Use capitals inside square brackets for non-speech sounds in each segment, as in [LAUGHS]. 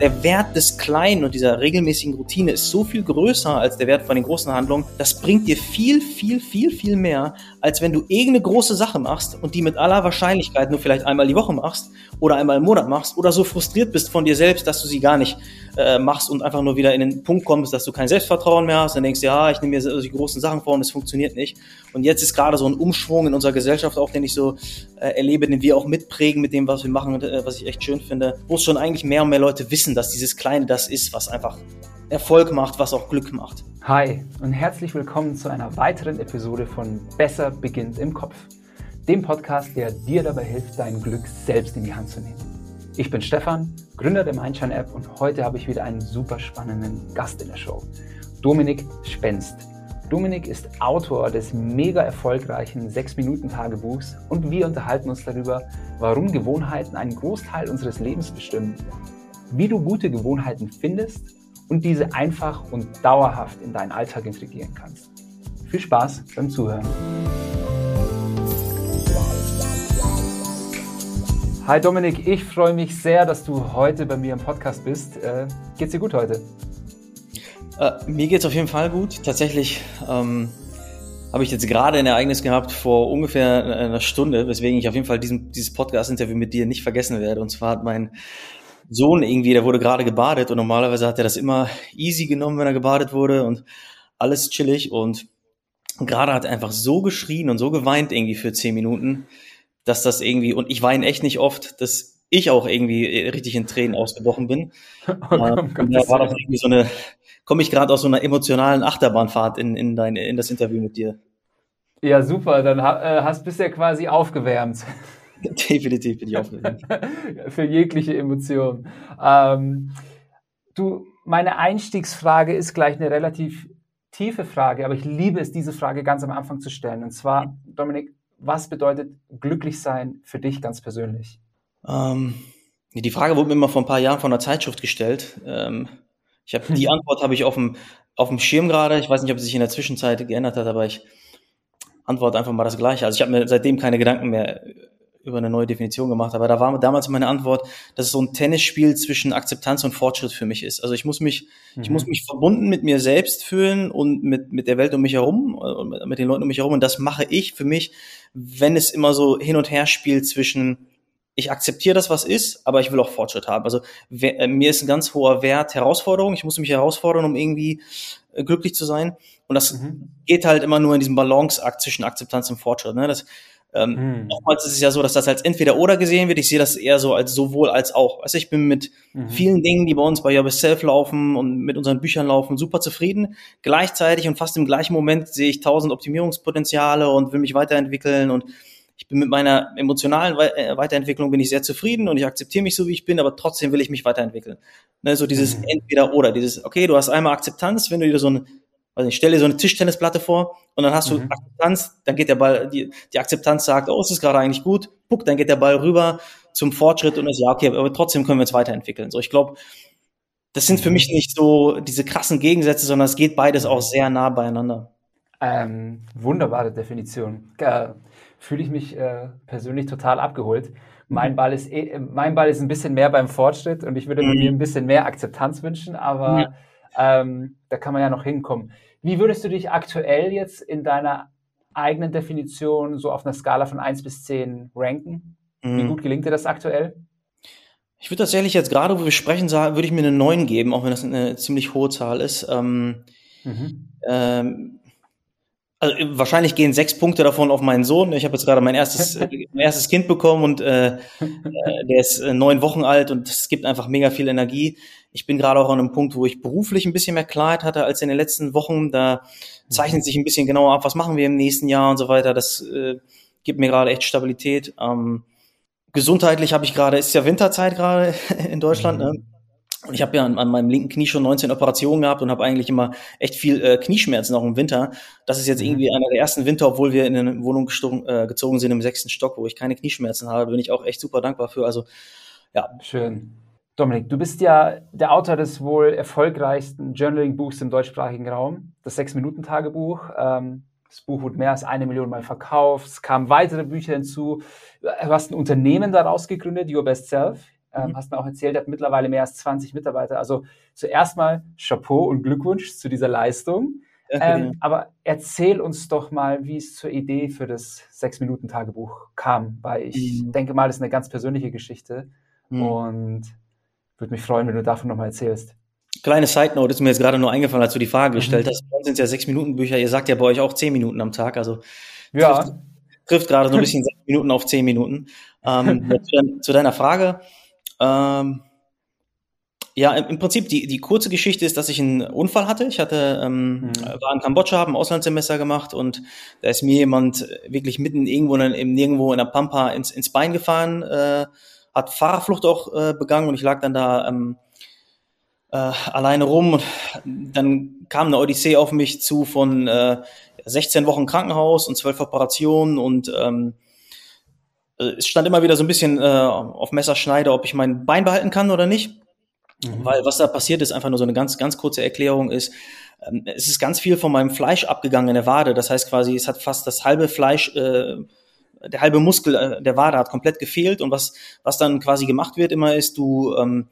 der Wert des Kleinen und dieser regelmäßigen Routine ist so viel größer als der Wert von den großen Handlungen. Das bringt dir viel, viel, viel, viel mehr, als wenn du irgendeine große Sache machst und die mit aller Wahrscheinlichkeit nur vielleicht einmal die Woche machst oder einmal im Monat machst oder so frustriert bist von dir selbst, dass du sie gar nicht äh, machst und einfach nur wieder in den Punkt kommst, dass du kein Selbstvertrauen mehr hast. Dann denkst du, ja, ich nehme mir die großen Sachen vor und es funktioniert nicht. Und jetzt ist gerade so ein Umschwung in unserer Gesellschaft auch, den ich so äh, erlebe, den wir auch mitprägen mit dem, was wir machen, äh, was ich echt schön finde, wo es schon eigentlich mehr und mehr Leute wissen, dass dieses Kleine das ist, was einfach Erfolg macht, was auch Glück macht. Hi und herzlich willkommen zu einer weiteren Episode von Besser beginnt im Kopf, dem Podcast, der dir dabei hilft, dein Glück selbst in die Hand zu nehmen. Ich bin Stefan, Gründer der Mindshine App und heute habe ich wieder einen super spannenden Gast in der Show, Dominik Spenst. Dominik ist Autor des mega erfolgreichen 6-Minuten-Tagebuchs und wir unterhalten uns darüber, warum Gewohnheiten einen Großteil unseres Lebens bestimmen, wie du gute Gewohnheiten findest und diese einfach und dauerhaft in deinen Alltag integrieren kannst. Viel Spaß beim Zuhören. Hi Dominik, ich freue mich sehr, dass du heute bei mir im Podcast bist. Äh, geht's dir gut heute? Äh, mir geht's auf jeden Fall gut. Tatsächlich ähm, habe ich jetzt gerade ein Ereignis gehabt vor ungefähr einer Stunde, weswegen ich auf jeden Fall diesen, dieses Podcast-Interview mit dir nicht vergessen werde. Und zwar hat mein Sohn irgendwie, der wurde gerade gebadet und normalerweise hat er das immer easy genommen, wenn er gebadet wurde und alles chillig und gerade hat er einfach so geschrien und so geweint irgendwie für zehn Minuten, dass das irgendwie, und ich weine echt nicht oft, dass ich auch irgendwie richtig in Tränen ausgebrochen bin. [LAUGHS] Oh, ähm, da war das irgendwie so eine, komme ich gerade aus so einer emotionalen Achterbahnfahrt in, in, dein, in das Interview mit dir. Ja, super. Dann äh, hast du ja quasi aufgewärmt. [LAUGHS] Definitiv bin ich aufgewärmt. [LAUGHS] Für jegliche Emotion. Ähm, du, meine Einstiegsfrage ist gleich eine relativ tiefe Frage, aber ich liebe es, diese Frage ganz am Anfang zu stellen. Und zwar, Dominik, was bedeutet glücklich sein für dich ganz persönlich? Ähm, die Frage wurde mir immer vor ein paar Jahren von einer Zeitschrift gestellt. Ähm, ich habe die [LAUGHS] Antwort habe ich auf dem auf dem Schirm gerade. Ich weiß nicht, ob sie sich in der Zwischenzeit geändert hat, aber ich antworte einfach mal das Gleiche. Also ich habe mir seitdem keine Gedanken mehr über eine neue Definition gemacht, aber da war damals meine Antwort, dass es so ein Tennisspiel zwischen Akzeptanz und Fortschritt für mich ist. Also ich muss mich, mhm. ich muss mich verbunden mit mir selbst fühlen und mit, mit der Welt um mich herum und mit den Leuten um mich herum. Und das mache ich für mich, wenn es immer so hin und her spielt zwischen ich akzeptiere das, was ist, aber ich will auch Fortschritt haben. Also wer, äh, mir ist ein ganz hoher Wert Herausforderung. Ich muss mich herausfordern, um irgendwie äh, glücklich zu sein. Und das mhm. geht halt immer nur in diesem Balanceakt zwischen Akzeptanz und Fortschritt. Ne? Das, ähm, mhm. Oftmals ist es ja so, dass das als entweder oder gesehen wird. Ich sehe das eher so als sowohl als auch. Also ich bin mit mhm. vielen Dingen, die bei uns bei Your Self laufen und mit unseren Büchern laufen, super zufrieden. Gleichzeitig und fast im gleichen Moment sehe ich tausend Optimierungspotenziale und will mich weiterentwickeln und ich bin mit meiner emotionalen äh, Weiterentwicklung bin ich sehr zufrieden und ich akzeptiere mich so, wie ich bin, aber trotzdem will ich mich weiterentwickeln. Ne, so dieses mhm. entweder oder, dieses, okay, du hast einmal Akzeptanz, wenn du dir so ein, weiß nicht, stell dir so eine Tischtennisplatte vor und dann hast du mhm. Akzeptanz, dann geht der Ball, die, die Akzeptanz sagt, oh, es ist gerade eigentlich gut, puck, dann geht der Ball rüber zum Fortschritt und ist, ja, okay, aber trotzdem können wir uns weiterentwickeln. So, ich glaube, das sind für mhm. mich nicht so diese krassen Gegensätze, sondern es geht beides auch sehr nah beieinander. Ähm, wunderbare Definition. Äh, fühle ich mich äh, persönlich total abgeholt. Mein Ball, ist eh, mein Ball ist ein bisschen mehr beim Fortschritt und ich würde mhm. mir ein bisschen mehr Akzeptanz wünschen, aber ja. Ähm, da kann man ja noch hinkommen. Wie würdest du dich aktuell jetzt in deiner eigenen Definition so auf einer Skala von 1 bis 10 ranken? Mhm. Wie gut gelingt dir das aktuell? Ich würde tatsächlich jetzt gerade, wo wir sprechen, würde ich mir eine 9 geben, auch wenn das eine ziemlich hohe Zahl ist. Ähm, mhm. ähm, also wahrscheinlich gehen sechs Punkte davon auf meinen Sohn. Ich habe jetzt gerade mein erstes, [LAUGHS] mein erstes Kind bekommen und äh, äh, der ist äh, neun Wochen alt und es gibt einfach mega viel Energie. Ich bin gerade auch an einem Punkt, wo ich beruflich ein bisschen mehr Klarheit hatte als in den letzten Wochen. Da zeichnet sich ein bisschen genauer ab, was machen wir im nächsten Jahr und so weiter. Das äh, gibt mir gerade echt Stabilität. Ähm, gesundheitlich habe ich gerade, ist ja Winterzeit gerade [LAUGHS] in Deutschland. Mhm. Ne? Und ich habe ja an, an, meinem linken Knie schon 19 Operationen gehabt und habe eigentlich immer echt viel äh, Knieschmerzen auch im Winter. Das ist jetzt mhm. irgendwie einer der ersten Winter, obwohl wir in eine Wohnung gestogen, äh, gezogen sind im sechsten Stock, wo ich keine Knieschmerzen habe. Bin ich auch echt super dankbar für. Also ja. Schön. Dominik, du bist ja der Autor des wohl erfolgreichsten Journaling-Buchs im deutschsprachigen Raum, das Sechs-Minuten-Tagebuch. Ähm, das Buch wurde mehr als eine Million Mal verkauft. Es kamen weitere Bücher hinzu. Du hast ein Unternehmen daraus gegründet, Your Best Self. Ähm, mhm. Hast mir auch erzählt, er hat mittlerweile mehr als 20 Mitarbeiter. Also zuerst mal Chapeau und Glückwunsch zu dieser Leistung. Ähm, aber erzähl uns doch mal, wie es zur Idee für das Sechs-Minuten-Tagebuch kam, weil ich mhm. denke mal, das ist eine ganz persönliche Geschichte mhm. und würde mich freuen, wenn du davon nochmal erzählst. Kleine Side Note ist mir jetzt gerade nur eingefallen, als du die Frage gestellt mhm. hast. Bei uns sind es ja Sechs-Minuten-Bücher. Ihr sagt ja bei euch auch zehn Minuten am Tag. Also ja. trifft, trifft gerade so ein [LAUGHS] bisschen sechs Minuten auf zehn Minuten. Ähm, [LAUGHS] zu, deiner Frage. Ähm, ja, im Prinzip die, die kurze Geschichte ist, dass ich einen Unfall hatte. Ich hatte ähm, mhm. war in Kambodscha, habe ein Auslandssemester gemacht und da ist mir jemand wirklich mitten irgendwo in, nirgendwo in der Pampa ins, ins Bein gefahren, äh, hat Fahrerflucht auch äh, begangen und ich lag dann da ähm, äh, alleine rum. Und dann kam eine Odyssee auf mich zu von äh, 16 Wochen Krankenhaus und 12 Operationen und ähm, äh, es stand immer wieder so ein bisschen äh, auf Messerschneide, ob ich mein Bein behalten kann oder nicht. Mhm. Weil was da passiert ist, einfach nur so eine ganz, ganz kurze Erklärung ist, ähm, es ist ganz viel von meinem Fleisch abgegangen in der Wade. Das heißt quasi, es hat fast das halbe Fleisch, äh, der halbe Muskel äh, der Wade hat komplett gefehlt. Und was, was dann quasi gemacht wird immer ist, du ähm,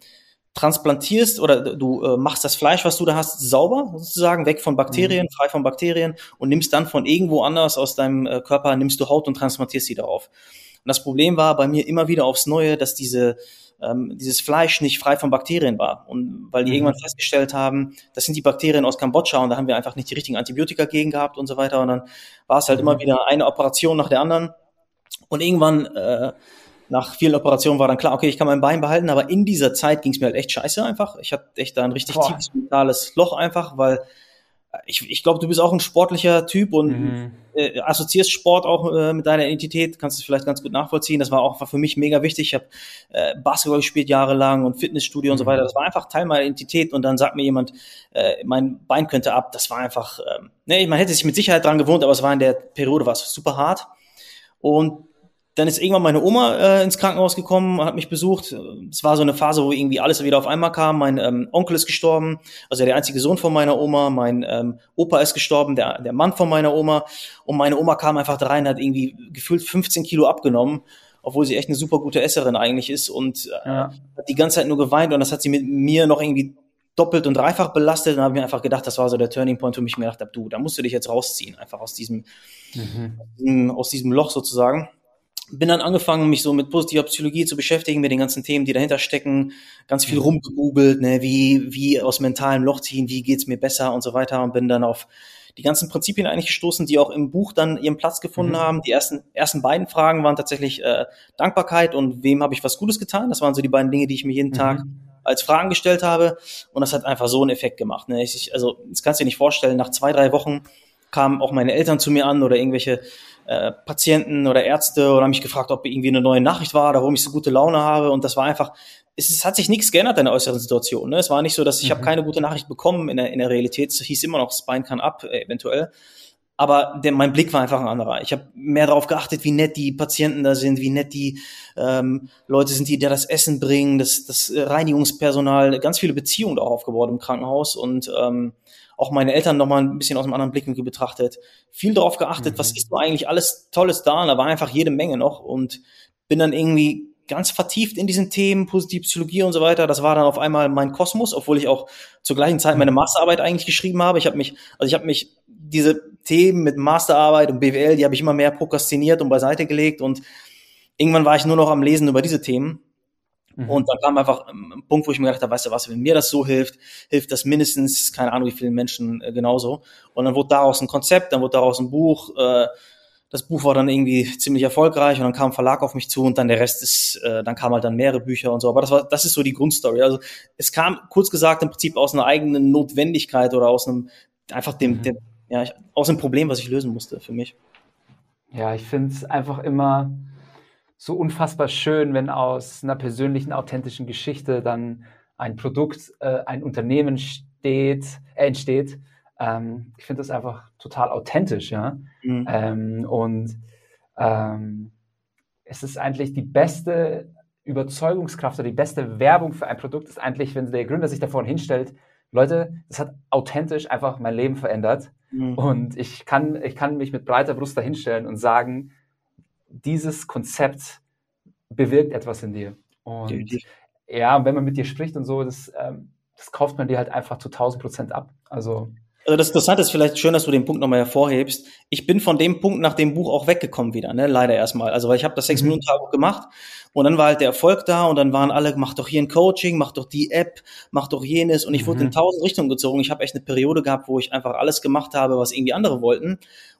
transplantierst oder du äh, machst das Fleisch, was du da hast, sauber sozusagen, weg von Bakterien, mhm. frei von Bakterien und nimmst dann von irgendwo anders aus deinem äh, Körper, nimmst du Haut und transplantierst sie darauf. Und das Problem war bei mir immer wieder aufs Neue, dass diese ähm, dieses Fleisch nicht frei von Bakterien war. Und weil die mhm. irgendwann festgestellt haben, das sind die Bakterien aus Kambodscha und da haben wir einfach nicht die richtigen Antibiotika gegen gehabt und so weiter. Und dann war es halt mhm. immer wieder eine Operation nach der anderen. Und irgendwann, äh, nach vielen Operationen war dann klar, okay, ich kann mein Bein behalten, aber in dieser Zeit ging es mir halt echt scheiße einfach. Ich hatte echt da ein richtig Boah. tiefes mentales Loch einfach, weil ich, ich glaube, du bist auch ein sportlicher Typ und mhm. äh, assoziierst Sport auch äh, mit deiner Identität, kannst du vielleicht ganz gut nachvollziehen. Das war auch für mich mega wichtig. Ich habe äh, Basketball gespielt jahrelang und Fitnessstudio mhm. und so mhm. weiter. Das war einfach Teil meiner Identität und dann sagt mir jemand, äh, mein Bein könnte ab. Das war einfach, äh, nee, man hätte sich mit Sicherheit dran gewohnt, aber es war in der Periode war es super hart. Und dann ist irgendwann meine Oma äh, ins Krankenhaus gekommen, hat mich besucht. Es war so eine Phase, wo irgendwie alles wieder auf einmal kam. Mein ähm, Onkel ist gestorben, also der einzige Sohn von meiner Oma. Mein ähm, Opa ist gestorben, der, der Mann von meiner Oma. Und meine Oma kam einfach da rein, hat irgendwie gefühlt 15 Kilo abgenommen, obwohl sie echt eine super gute Esserin eigentlich ist und äh, ja. hat die ganze Zeit nur geweint und das hat sie mit mir noch irgendwie doppelt und dreifach belastet. Und habe mir einfach gedacht, das war so der Turning Point, wo ich mir gedacht habe, du, da musst du dich jetzt rausziehen, einfach aus diesem, mhm. aus diesem Loch sozusagen bin dann angefangen, mich so mit positiver Psychologie zu beschäftigen, mit den ganzen Themen, die dahinter stecken, ganz viel mhm. rumgegoogelt, ne, wie, wie aus mentalem Loch ziehen, wie geht's mir besser und so weiter und bin dann auf die ganzen Prinzipien eigentlich gestoßen, die auch im Buch dann ihren Platz gefunden mhm. haben. Die ersten, ersten beiden Fragen waren tatsächlich äh, Dankbarkeit und wem habe ich was Gutes getan. Das waren so die beiden Dinge, die ich mir jeden mhm. Tag als Fragen gestellt habe. Und das hat einfach so einen Effekt gemacht. Ne? Ich, also, das kannst du dir nicht vorstellen, nach zwei, drei Wochen kamen auch meine Eltern zu mir an oder irgendwelche äh, Patienten oder Ärzte oder haben mich gefragt, ob irgendwie eine neue Nachricht war oder warum ich so gute Laune habe. Und das war einfach, es, es hat sich nichts geändert in der äußeren Situation. Ne? Es war nicht so, dass ich mhm. habe keine gute Nachricht bekommen in der, in der Realität. Es hieß immer noch, Spine kann ab, äh, eventuell. Aber der, mein Blick war einfach ein anderer. Ich habe mehr darauf geachtet, wie nett die Patienten da sind, wie nett die ähm, Leute sind, die dir das Essen bringen, das, das Reinigungspersonal, ganz viele Beziehungen auch aufgebaut im Krankenhaus und ähm, auch meine Eltern nochmal ein bisschen aus einem anderen Blickwinkel betrachtet, viel darauf geachtet, mhm. was ist nur eigentlich alles Tolles da, und da war einfach jede Menge noch und bin dann irgendwie ganz vertieft in diesen Themen, positive Psychologie und so weiter. Das war dann auf einmal mein Kosmos, obwohl ich auch zur gleichen Zeit meine Masterarbeit eigentlich geschrieben habe. Ich habe mich, also ich habe mich diese Themen mit Masterarbeit und BWL, die habe ich immer mehr prokrastiniert und beiseite gelegt und irgendwann war ich nur noch am Lesen über diese Themen Mhm. Und dann kam einfach ein Punkt, wo ich mir gedacht habe, weißt du was, wenn mir das so hilft, hilft das mindestens, keine Ahnung, wie vielen Menschen äh, genauso. Und dann wurde daraus ein Konzept, dann wurde daraus ein Buch. Äh, das Buch war dann irgendwie ziemlich erfolgreich und dann kam ein Verlag auf mich zu und dann der Rest ist, äh, dann kam halt dann mehrere Bücher und so. Aber das war, das ist so die Grundstory. Also es kam kurz gesagt im Prinzip aus einer eigenen Notwendigkeit oder aus einem einfach dem, mhm. dem ja, aus einem Problem, was ich lösen musste für mich. Ja, ich finde es einfach immer so unfassbar schön, wenn aus einer persönlichen, authentischen Geschichte dann ein Produkt, äh, ein Unternehmen steht, äh, entsteht. Ähm, ich finde das einfach total authentisch, ja. Mhm. Ähm, und ähm, es ist eigentlich die beste Überzeugungskraft oder die beste Werbung für ein Produkt ist eigentlich, wenn der Gründer sich davor hinstellt, Leute, das hat authentisch einfach mein Leben verändert. Mhm. Und ich kann, ich kann mich mit breiter Brust dahinstellen und sagen, dieses Konzept bewirkt etwas in dir. Und ja, wenn man mit dir spricht und so, das, ähm, das kauft man dir halt einfach zu 1000 Prozent ab. Also also das Interessante ist vielleicht schön, dass du den Punkt nochmal hervorhebst. Ich bin von dem Punkt nach dem Buch auch weggekommen wieder, ne? Leider erstmal. Also weil ich habe das sechs mhm. Minuten Tagebuch gemacht und dann war halt der Erfolg da und dann waren alle, mach doch hier ein Coaching, mach doch die App, mach doch jenes und ich wurde in mhm. tausend Richtungen gezogen. Ich habe echt eine Periode gehabt, wo ich einfach alles gemacht habe, was irgendwie andere wollten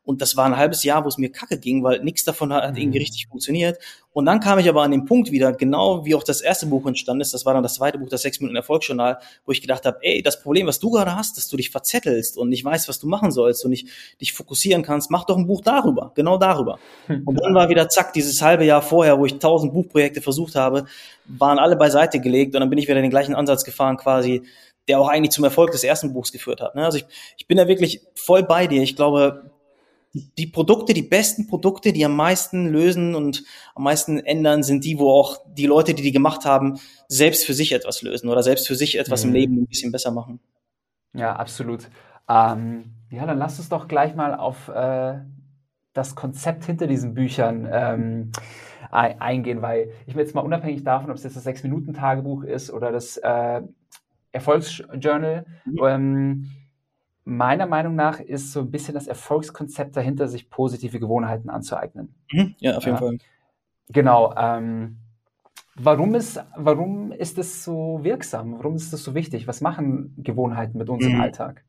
und das war ein halbes Jahr, wo es mir kacke ging, weil nichts davon hat, hat irgendwie mhm. richtig funktioniert. Und dann kam ich aber an den Punkt wieder, genau wie auch das erste Buch entstanden ist, das war dann das zweite Buch, das sechs Minuten Erfolgsjournal, wo ich gedacht habe, ey, das Problem, was du gerade hast, dass du dich verzettelst und nicht weißt, was du machen sollst und nicht dich fokussieren kannst, mach doch ein Buch darüber, genau darüber. Und dann war wieder zack, dieses halbe Jahr vorher, wo ich tausend Buchprojekte versucht habe, waren alle beiseite gelegt und dann bin ich wieder den gleichen Ansatz gefahren quasi, der auch eigentlich zum Erfolg des ersten Buchs geführt hat. Ne? Also ich, ich bin da wirklich voll bei dir. Ich glaube, die Produkte, die besten Produkte, die am meisten lösen und am meisten ändern, sind die, wo auch die Leute, die die gemacht haben, selbst für sich etwas lösen oder selbst für sich etwas mhm. im Leben ein bisschen besser machen. Ja, absolut. Ähm, ja, dann lass uns doch gleich mal auf äh, das Konzept hinter diesen Büchern ähm, eingehen, weil ich mir jetzt mal unabhängig davon, ob es jetzt das Sechs-Minuten-Tagebuch ist oder das äh, Erfolgsjournal, mhm. ähm, meiner Meinung nach ist so ein bisschen das Erfolgskonzept dahinter, sich positive Gewohnheiten anzueignen. Mhm. Ja, auf jeden ja. Fall. Genau. Ähm, warum, ist, warum ist das so wirksam? Warum ist das so wichtig? Was machen Gewohnheiten mit unserem mhm. Alltag?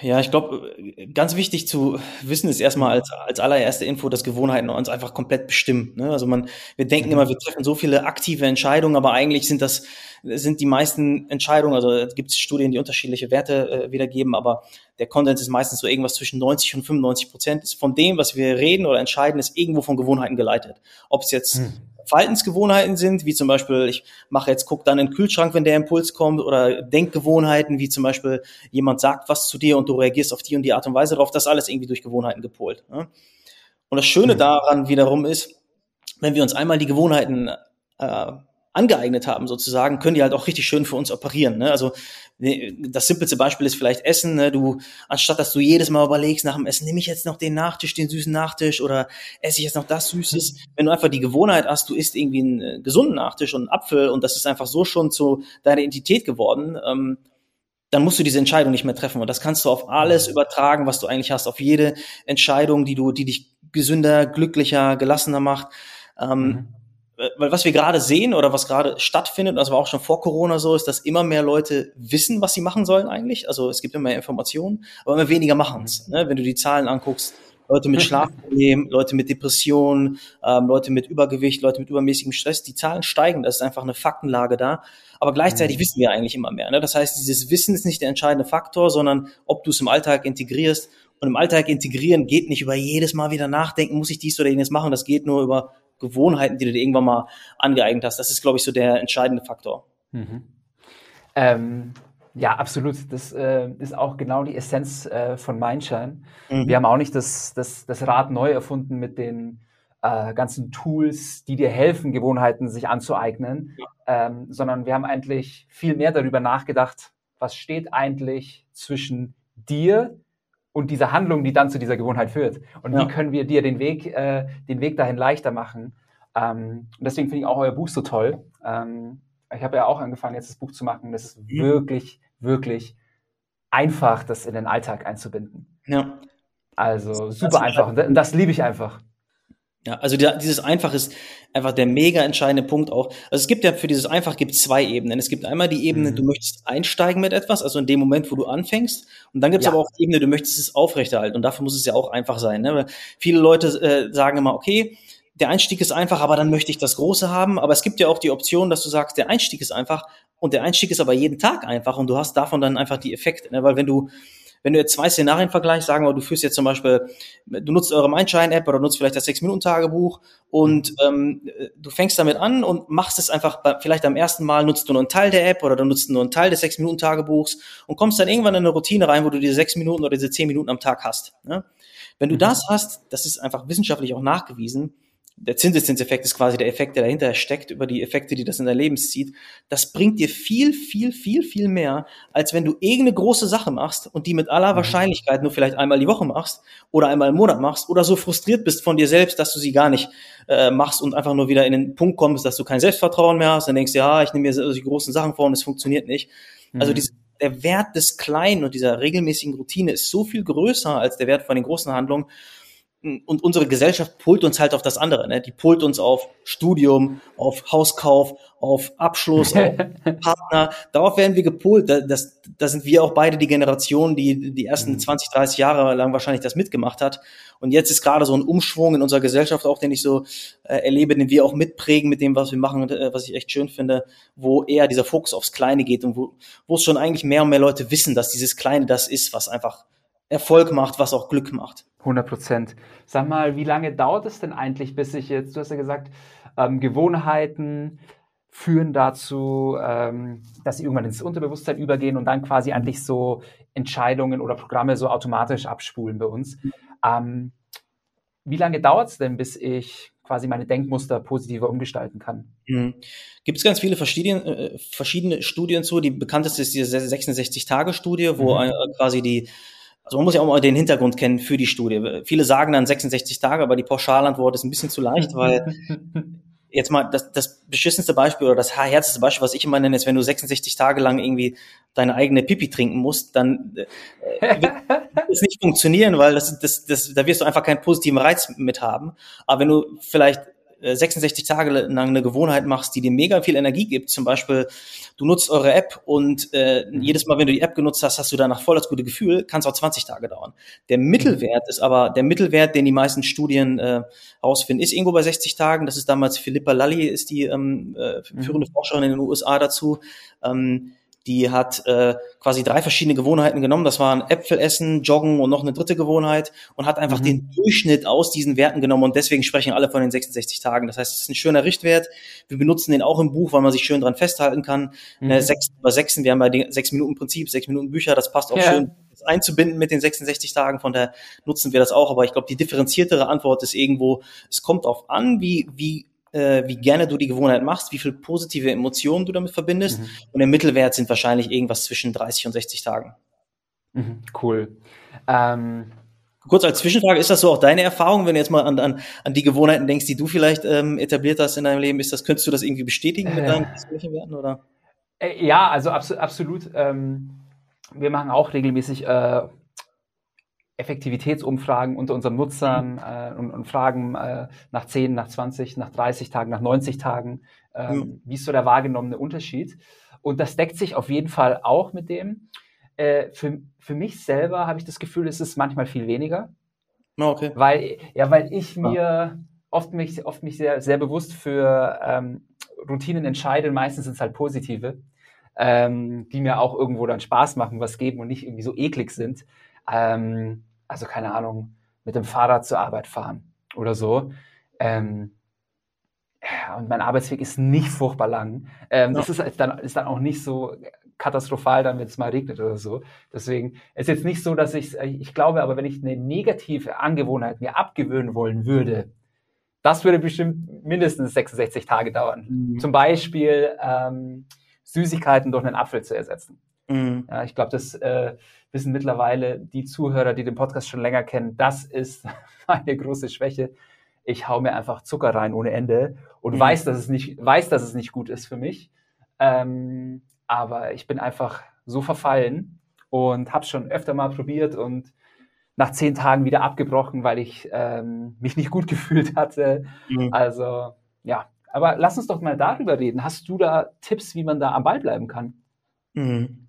Ja, ich glaube, ganz wichtig zu wissen ist erstmal als, als allererste Info, dass Gewohnheiten uns einfach komplett bestimmen. Ne? Also man, wir denken mhm. immer, wir treffen so viele aktive Entscheidungen, aber eigentlich sind das, sind die meisten Entscheidungen, also es gibt Studien, die unterschiedliche Werte äh, wiedergeben, aber der Content ist meistens so irgendwas zwischen 90 und 95 Prozent ist von dem, was wir reden oder entscheiden, ist irgendwo von Gewohnheiten geleitet. Ob es jetzt mhm. Verhaltensgewohnheiten sind, wie zum Beispiel, ich mache jetzt, guck dann in den Kühlschrank, wenn der Impuls kommt, oder Denkgewohnheiten, wie zum Beispiel, jemand sagt was zu dir und du reagierst auf die und die Art und Weise darauf, das alles irgendwie durch Gewohnheiten gepolt. Ne? Und das Schöne mhm. daran wiederum ist, wenn wir uns einmal die Gewohnheiten äh, angeeignet haben, sozusagen, können die halt auch richtig schön für uns operieren. Ne? Also das simpelste Beispiel ist vielleicht Essen. Ne? Du, anstatt dass du jedes Mal überlegst, nach dem Essen nehme ich jetzt noch den Nachtisch, den süßen Nachtisch oder esse ich jetzt noch das Süßes. Wenn du einfach die Gewohnheit hast, du isst irgendwie einen äh, gesunden Nachtisch und einen Apfel und das ist einfach so schon zu deiner Identität geworden, ähm, dann musst du diese Entscheidung nicht mehr treffen. Und das kannst du auf alles übertragen, was du eigentlich hast, auf jede Entscheidung, die du, die dich gesünder, glücklicher, gelassener macht. Ähm, mhm weil was wir gerade sehen oder was gerade stattfindet, das war auch schon vor Corona so, ist, dass immer mehr Leute wissen, was sie machen sollen eigentlich. Also es gibt immer mehr Informationen, aber immer weniger machen es. Ne? Wenn du die Zahlen anguckst, Leute mit Schlafproblemen, [LAUGHS] Leute mit Depressionen, ähm, Leute mit Übergewicht, Leute mit übermäßigem Stress, die Zahlen steigen, das ist einfach eine Faktenlage da. Aber gleichzeitig mhm. wissen wir eigentlich immer mehr. Ne? Das heißt, dieses Wissen ist nicht der entscheidende Faktor, sondern ob du es im Alltag integrierst. Und im Alltag integrieren geht nicht über jedes Mal wieder nachdenken, muss ich dies oder jenes machen. Das geht nur über Gewohnheiten, die du dir irgendwann mal angeeignet hast. Das ist, glaube ich, so der entscheidende Faktor. Mhm. Ähm, ja, absolut. Das äh, ist auch genau die Essenz äh, von Mindshine. Mhm. Wir haben auch nicht das, das, das Rad neu erfunden mit den äh, ganzen Tools, die dir helfen, Gewohnheiten sich anzueignen, ja. ähm, sondern wir haben eigentlich viel mehr darüber nachgedacht, was steht eigentlich zwischen dir, und diese Handlung, die dann zu dieser Gewohnheit führt. Und ja. wie können wir dir den Weg, äh, den Weg dahin leichter machen? Ähm, und deswegen finde ich auch euer Buch so toll. Ähm, ich habe ja auch angefangen, jetzt das Buch zu machen. Das ist mhm. wirklich, wirklich einfach, das in den Alltag einzubinden. Ja. Also super einfach. Und das liebe ich einfach. Ja, also der, dieses Einfach ist einfach der mega entscheidende Punkt auch. Also es gibt ja für dieses Einfach gibt zwei Ebenen. Es gibt einmal die Ebene, mhm. du möchtest einsteigen mit etwas, also in dem Moment, wo du anfängst. Und dann gibt es ja. aber auch die Ebene, du möchtest es aufrechterhalten. Und dafür muss es ja auch einfach sein. Ne? Weil viele Leute äh, sagen immer, okay, der Einstieg ist einfach, aber dann möchte ich das Große haben. Aber es gibt ja auch die Option, dass du sagst, der Einstieg ist einfach und der Einstieg ist aber jeden Tag einfach und du hast davon dann einfach die Effekte. Ne? Weil wenn du wenn du jetzt zwei Szenarien vergleichst, sagen wir, du führst jetzt zum Beispiel, du nutzt eure Mindshine-App oder nutzt vielleicht das Sechs-Minuten-Tagebuch und ähm, du fängst damit an und machst es einfach, vielleicht am ersten Mal nutzt du nur einen Teil der App oder du nutzt nur einen Teil des Sechs-Minuten-Tagebuchs und kommst dann irgendwann in eine Routine rein, wo du diese sechs Minuten oder diese zehn Minuten am Tag hast. Ne? Wenn du mhm. das hast, das ist einfach wissenschaftlich auch nachgewiesen, der Zinseszinseffekt ist quasi der Effekt, der dahinter steckt, über die Effekte, die das in dein Leben zieht, das bringt dir viel, viel, viel, viel mehr, als wenn du irgendeine große Sache machst und die mit aller mhm. Wahrscheinlichkeit nur vielleicht einmal die Woche machst oder einmal im Monat machst oder so frustriert bist von dir selbst, dass du sie gar nicht äh, machst und einfach nur wieder in den Punkt kommst, dass du kein Selbstvertrauen mehr hast, dann denkst du, ja, ich nehme mir die großen Sachen vor und es funktioniert nicht. Also mhm. Also diese, der Wert des Kleinen und dieser regelmäßigen Routine ist so viel größer als der Wert von den großen Handlungen und unsere Gesellschaft pult uns halt auf das andere. Ne? Die pult uns auf Studium, auf Hauskauf, auf Abschluss, auf [LAUGHS] Partner. Darauf werden wir gepult. Da, das, da sind wir auch beide die Generation, die die ersten 20, mhm. 30 Jahre lang wahrscheinlich das mitgemacht hat. Und jetzt ist gerade so ein Umschwung in unserer Gesellschaft auch, den ich so äh, erlebe, den wir auch mitprägen mit dem, was wir machen, äh, was ich echt schön finde, wo eher dieser Fokus aufs Kleine geht und wo, wo es schon eigentlich mehr und mehr Leute wissen, dass dieses Kleine das ist, was einfach Erfolg macht, was auch Glück macht. 100 Prozent. Sag mal, wie lange dauert es denn eigentlich, bis ich jetzt, du hast ja gesagt, ähm, Gewohnheiten führen dazu, ähm, dass sie irgendwann ins Unterbewusstsein übergehen und dann quasi eigentlich so Entscheidungen oder Programme so automatisch abspulen bei uns. Ähm, wie lange dauert es denn, bis ich quasi meine Denkmuster positiver umgestalten kann? Mhm. Gibt es ganz viele verschiedene, äh, verschiedene Studien zu. Die bekannteste ist diese 66-Tage-Studie, wo mhm. quasi die also man muss ja auch mal den Hintergrund kennen für die Studie. Viele sagen dann 66 Tage, aber die Pauschalantwort ist ein bisschen zu leicht, weil [LAUGHS] jetzt mal das, das beschissenste Beispiel oder das härteste Beispiel, was ich immer nenne, ist, wenn du 66 Tage lang irgendwie deine eigene Pipi trinken musst, dann äh, wird [LAUGHS] es nicht funktionieren, weil das, das, das, da wirst du einfach keinen positiven Reiz mit haben. Aber wenn du vielleicht 66 äh, Tage lang eine Gewohnheit machst, die dir mega viel Energie gibt, zum Beispiel du nutzt eure App und äh, mhm. jedes Mal, wenn du die App genutzt hast, hast du danach voll das gute Gefühl, kann es auch 20 Tage dauern. Der Mittelwert mhm. ist aber, der Mittelwert, den die meisten Studien äh, rausfinden, ist irgendwo bei 60 Tagen. Das ist damals Philippa Lalli, ist die ähm, äh, mhm. führende Forscherin in den USA dazu. Ähm, die hat äh, quasi drei verschiedene Gewohnheiten genommen. Das waren Äpfel essen, Joggen und noch eine dritte Gewohnheit und hat einfach mhm. den Durchschnitt aus diesen Werten genommen und deswegen sprechen alle von den 66 Tagen. Das heißt, es ist ein schöner Richtwert. Wir benutzen den auch im Buch, weil man sich schön dran festhalten kann. Mhm. Äh, sechs über sechsen, wir haben bei den sechs Minuten Prinzip, sechs Minuten Bücher, das passt auch ja. schön einzubinden mit den 66 Tagen. Von daher nutzen wir das auch. Aber ich glaube, die differenziertere Antwort ist irgendwo, es kommt darauf an, wie, wie äh, wie gerne du die Gewohnheit machst, wie viel positive Emotionen du damit verbindest. Mhm. Und der Mittelwert sind wahrscheinlich irgendwas zwischen 30 und 60 Tagen. Mhm, cool. Ähm, Kurz als Zwischenfrage, ist das so auch deine Erfahrung, wenn du jetzt mal an, an, an die Gewohnheiten denkst, die du vielleicht ähm, etabliert hast in deinem Leben, ist das, könntest du das irgendwie bestätigen mit deinen persönlichen Werten? Oder? Äh, ja, also abso absolut. Ähm, wir machen auch regelmäßig äh, Effektivitätsumfragen unter unseren Nutzern mhm. äh, und, und, fragen äh, nach 10, nach 20, nach 30 Tagen, nach 90 Tagen, ähm, mhm. wie ist so der wahrgenommene Unterschied. Und das deckt sich auf jeden Fall auch mit dem. Äh, für, für mich selber habe ich das Gefühl, es ist manchmal viel weniger. Okay. Weil, ja, weil ich mir oft mich, oft mich sehr, sehr bewusst für ähm, Routinen entscheide. Meistens sind es halt positive, ähm, die mir auch irgendwo dann Spaß machen, was geben und nicht irgendwie so eklig sind. Ähm, also keine Ahnung, mit dem Fahrrad zur Arbeit fahren oder so. Ähm, ja, und mein Arbeitsweg ist nicht furchtbar lang. Ähm, ja. Das ist dann, ist dann auch nicht so katastrophal, dann wenn es mal regnet oder so. Deswegen ist jetzt nicht so, dass ich, ich glaube, aber wenn ich eine negative Angewohnheit mir abgewöhnen wollen würde, das würde bestimmt mindestens 66 Tage dauern. Mhm. Zum Beispiel ähm, Süßigkeiten durch einen Apfel zu ersetzen. Mhm. Ja, ich glaube, das äh, wissen mittlerweile die Zuhörer, die den Podcast schon länger kennen, das ist [LAUGHS] meine große Schwäche. Ich hau mir einfach Zucker rein ohne Ende und mhm. weiß, dass es nicht, weiß, dass es nicht gut ist für mich. Ähm, aber ich bin einfach so verfallen und habe schon öfter mal probiert und nach zehn Tagen wieder abgebrochen, weil ich ähm, mich nicht gut [LAUGHS] gefühlt hatte. Mhm. Also ja, aber lass uns doch mal darüber reden. Hast du da Tipps, wie man da am Ball bleiben kann? Mhm.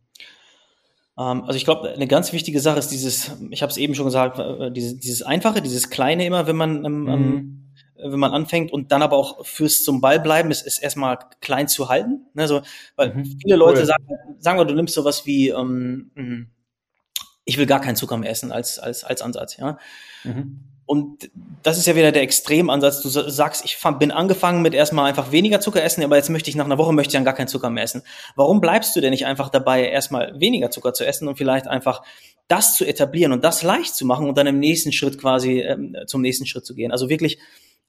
Ähm, also ich glaube, eine ganz wichtige Sache ist dieses, ich habe es eben schon gesagt, äh, dieses, dieses Einfache, dieses Kleine immer, wenn man ähm, ähm mhm. wenn man anfängt und dann aber auch fürs zum Ball bleiben, ist, ist erstmal klein zu halten. Ne? So, weil mhm. viele Leute cool. sagen, sagen wir, du nimmst sowas wie, ähm, hm, ich will gar keinen Zucker mehr essen als, als, als Ansatz, ja. Mhm. Und das ist ja wieder der Extremansatz. Du sagst, ich bin angefangen mit erstmal einfach weniger Zucker essen, aber jetzt möchte ich nach einer Woche möchte ich dann gar keinen Zucker mehr essen. Warum bleibst du denn nicht einfach dabei, erstmal weniger Zucker zu essen und vielleicht einfach das zu etablieren und das leicht zu machen und dann im nächsten Schritt quasi ähm, zum nächsten Schritt zu gehen? Also wirklich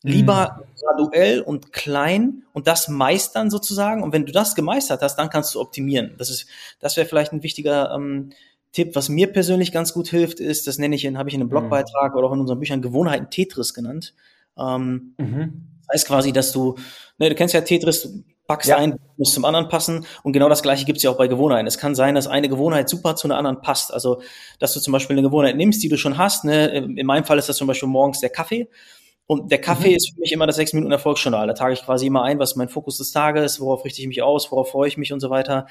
Lieber mhm. graduell und klein und das meistern sozusagen. Und wenn du das gemeistert hast, dann kannst du optimieren. Das ist, das wäre vielleicht ein wichtiger ähm, Tipp, was mir persönlich ganz gut hilft, ist, das nenne ich in, habe ich in einem mhm. Blogbeitrag oder auch in unseren Büchern Gewohnheiten Tetris genannt. Ähm, mhm. Das heißt quasi, dass du, ne, du kennst ja Tetris, du packst ja. ein, muss zum anderen passen und genau das gleiche gibt's ja auch bei Gewohnheiten. Es kann sein, dass eine Gewohnheit super zu einer anderen passt. Also, dass du zum Beispiel eine Gewohnheit nimmst, die du schon hast. Ne? In meinem Fall ist das zum Beispiel morgens der Kaffee. Und der Kaffee mhm. ist für mich immer das sechs Minuten Erfolgsjournal. Da trage ich quasi immer ein, was mein Fokus des Tages, worauf richte ich mich aus, worauf freue ich mich und so weiter.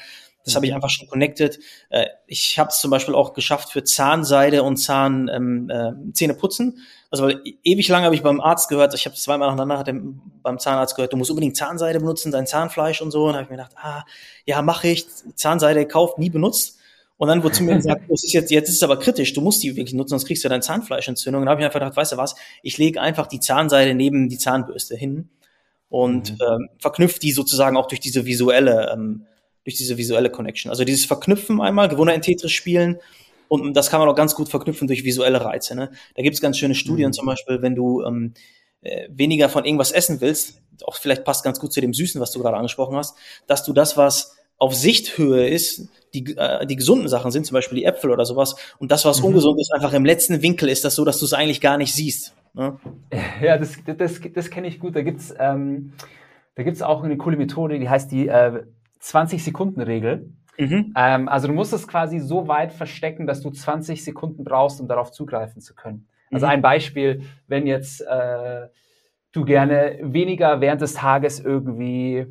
Das habe ich einfach schon connected. Äh, ich habe es zum Beispiel auch geschafft für Zahnseide und Zahn ähm, äh, Zähne putzen. Also weil ewig lang habe ich beim Arzt gehört, ich habe zweimal nacheinander beim Zahnarzt gehört, du musst unbedingt Zahnseide benutzen, dein Zahnfleisch und so. Und habe ich mir gedacht, ah, ja, mache ich. Zahnseide gekauft, nie benutzt. Und dann wurde zu mir gesagt, [LAUGHS] das ist jetzt, jetzt ist es aber kritisch, du musst die wirklich nutzen, sonst kriegst du deine Zahnfleischentzündung. Und dann habe ich einfach gedacht, weißt du was, ich lege einfach die Zahnseide neben die Zahnbürste hin und mhm. ähm, verknüpft die sozusagen auch durch diese visuelle ähm, durch diese visuelle Connection. Also dieses Verknüpfen einmal, Gewohner in Tetris spielen und das kann man auch ganz gut verknüpfen durch visuelle Reize. Ne? Da gibt es ganz schöne Studien mhm. zum Beispiel, wenn du ähm, äh, weniger von irgendwas essen willst, auch vielleicht passt ganz gut zu dem Süßen, was du gerade angesprochen hast, dass du das, was auf Sichthöhe ist, die, äh, die gesunden Sachen sind, zum Beispiel die Äpfel oder sowas, und das, was mhm. ungesund ist, einfach im letzten Winkel ist das so, dass du es eigentlich gar nicht siehst. Ne? [LAUGHS] Ja, das, das, das kenne ich gut. Da gibt's ähm, da gibt's auch eine coole Methode, die heißt die äh, 20-Sekunden-Regel. Mhm. Ähm, also du musst es quasi so weit verstecken, dass du 20 Sekunden brauchst, um darauf zugreifen zu können. Also mhm. ein Beispiel, wenn jetzt äh, du gerne weniger während des Tages irgendwie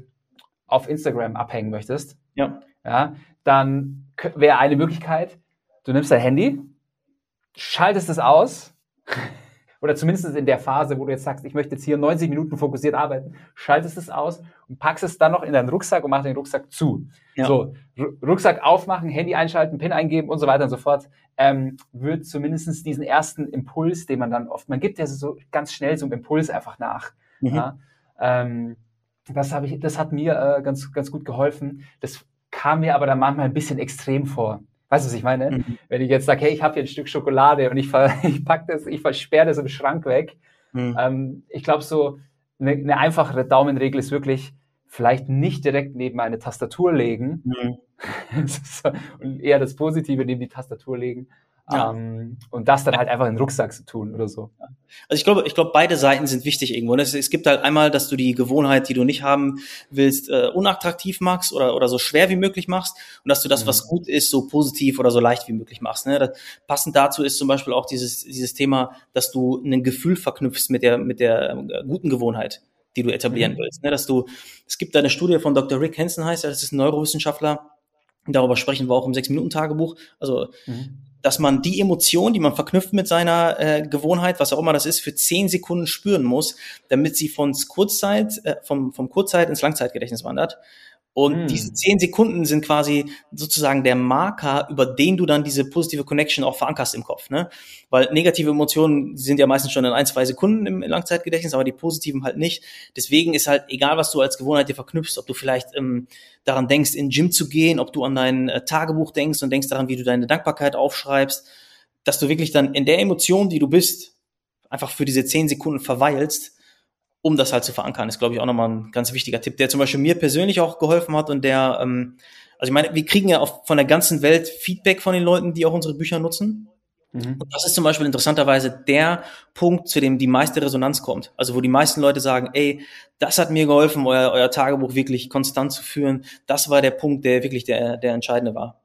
auf Instagram abhängen möchtest, ja. Ja, dann wäre eine Möglichkeit, du nimmst dein Handy, schaltest es aus oder zumindest in der Phase, wo du jetzt sagst, ich möchte jetzt hier 90 Minuten fokussiert arbeiten, schaltest es aus und packst es dann noch in deinen Rucksack und machst den Rucksack zu. Ja. So, Rucksack aufmachen, Handy einschalten, PIN eingeben und so weiter und so fort, ähm, wird zumindest diesen ersten Impuls, den man dann oft, man gibt ja so ganz schnell so einen Impuls einfach nach. Mhm. Ja? Ähm, das, habe ich, das hat mir äh, ganz, ganz gut geholfen. Das kam mir aber dann manchmal ein bisschen extrem vor. Weißt du, was ich meine? Mhm. Wenn ich jetzt sage, hey, ich habe hier ein Stück Schokolade und ich, ver [LAUGHS] ich pack das, ich versperre das im Schrank weg. Mhm. Ähm, ich glaube, so eine, eine einfachere Daumenregel ist wirklich, vielleicht nicht direkt neben eine Tastatur legen mhm. [LAUGHS] und eher das Positive neben die Tastatur legen, ja. Ähm, und das dann halt einfach in den Rucksack zu tun oder so. Also ich glaube, ich glaube, beide Seiten sind wichtig irgendwo. Es, es gibt halt einmal, dass du die Gewohnheit, die du nicht haben willst, äh, unattraktiv machst oder, oder so schwer wie möglich machst und dass du das, mhm. was gut ist, so positiv oder so leicht wie möglich machst. Ne? Das, passend dazu ist zum Beispiel auch dieses, dieses Thema, dass du ein Gefühl verknüpfst mit der, mit der äh, guten Gewohnheit die du etablieren mhm. willst. Ne? Dass du, es gibt da eine Studie von Dr. Rick Hansen heißt, das ist ein Neurowissenschaftler, darüber sprechen wir auch im Sechs-Minuten-Tagebuch. Also mhm dass man die Emotion, die man verknüpft mit seiner äh, Gewohnheit, was auch immer das ist, für zehn Sekunden spüren muss, damit sie von Kurzzeit, äh, vom, vom Kurzzeit ins Langzeitgedächtnis wandert. Und hm. diese zehn Sekunden sind quasi sozusagen der Marker, über den du dann diese positive Connection auch verankerst im Kopf. Ne? Weil negative Emotionen sind ja meistens schon in ein, zwei Sekunden im Langzeitgedächtnis, aber die positiven halt nicht. Deswegen ist halt egal, was du als Gewohnheit dir verknüpfst, ob du vielleicht ähm, daran denkst, in den Gym zu gehen, ob du an dein äh, Tagebuch denkst und denkst daran, wie du deine Dankbarkeit aufschreibst, dass du wirklich dann in der Emotion, die du bist, einfach für diese zehn Sekunden verweilst um das halt zu verankern, ist, glaube ich, auch nochmal ein ganz wichtiger Tipp, der zum Beispiel mir persönlich auch geholfen hat und der, ähm, also ich meine, wir kriegen ja auch von der ganzen Welt Feedback von den Leuten, die auch unsere Bücher nutzen. Mhm. Und das ist zum Beispiel interessanterweise der Punkt, zu dem die meiste Resonanz kommt. Also wo die meisten Leute sagen, ey, das hat mir geholfen, euer, euer Tagebuch wirklich konstant zu führen. Das war der Punkt, der wirklich der, der entscheidende war.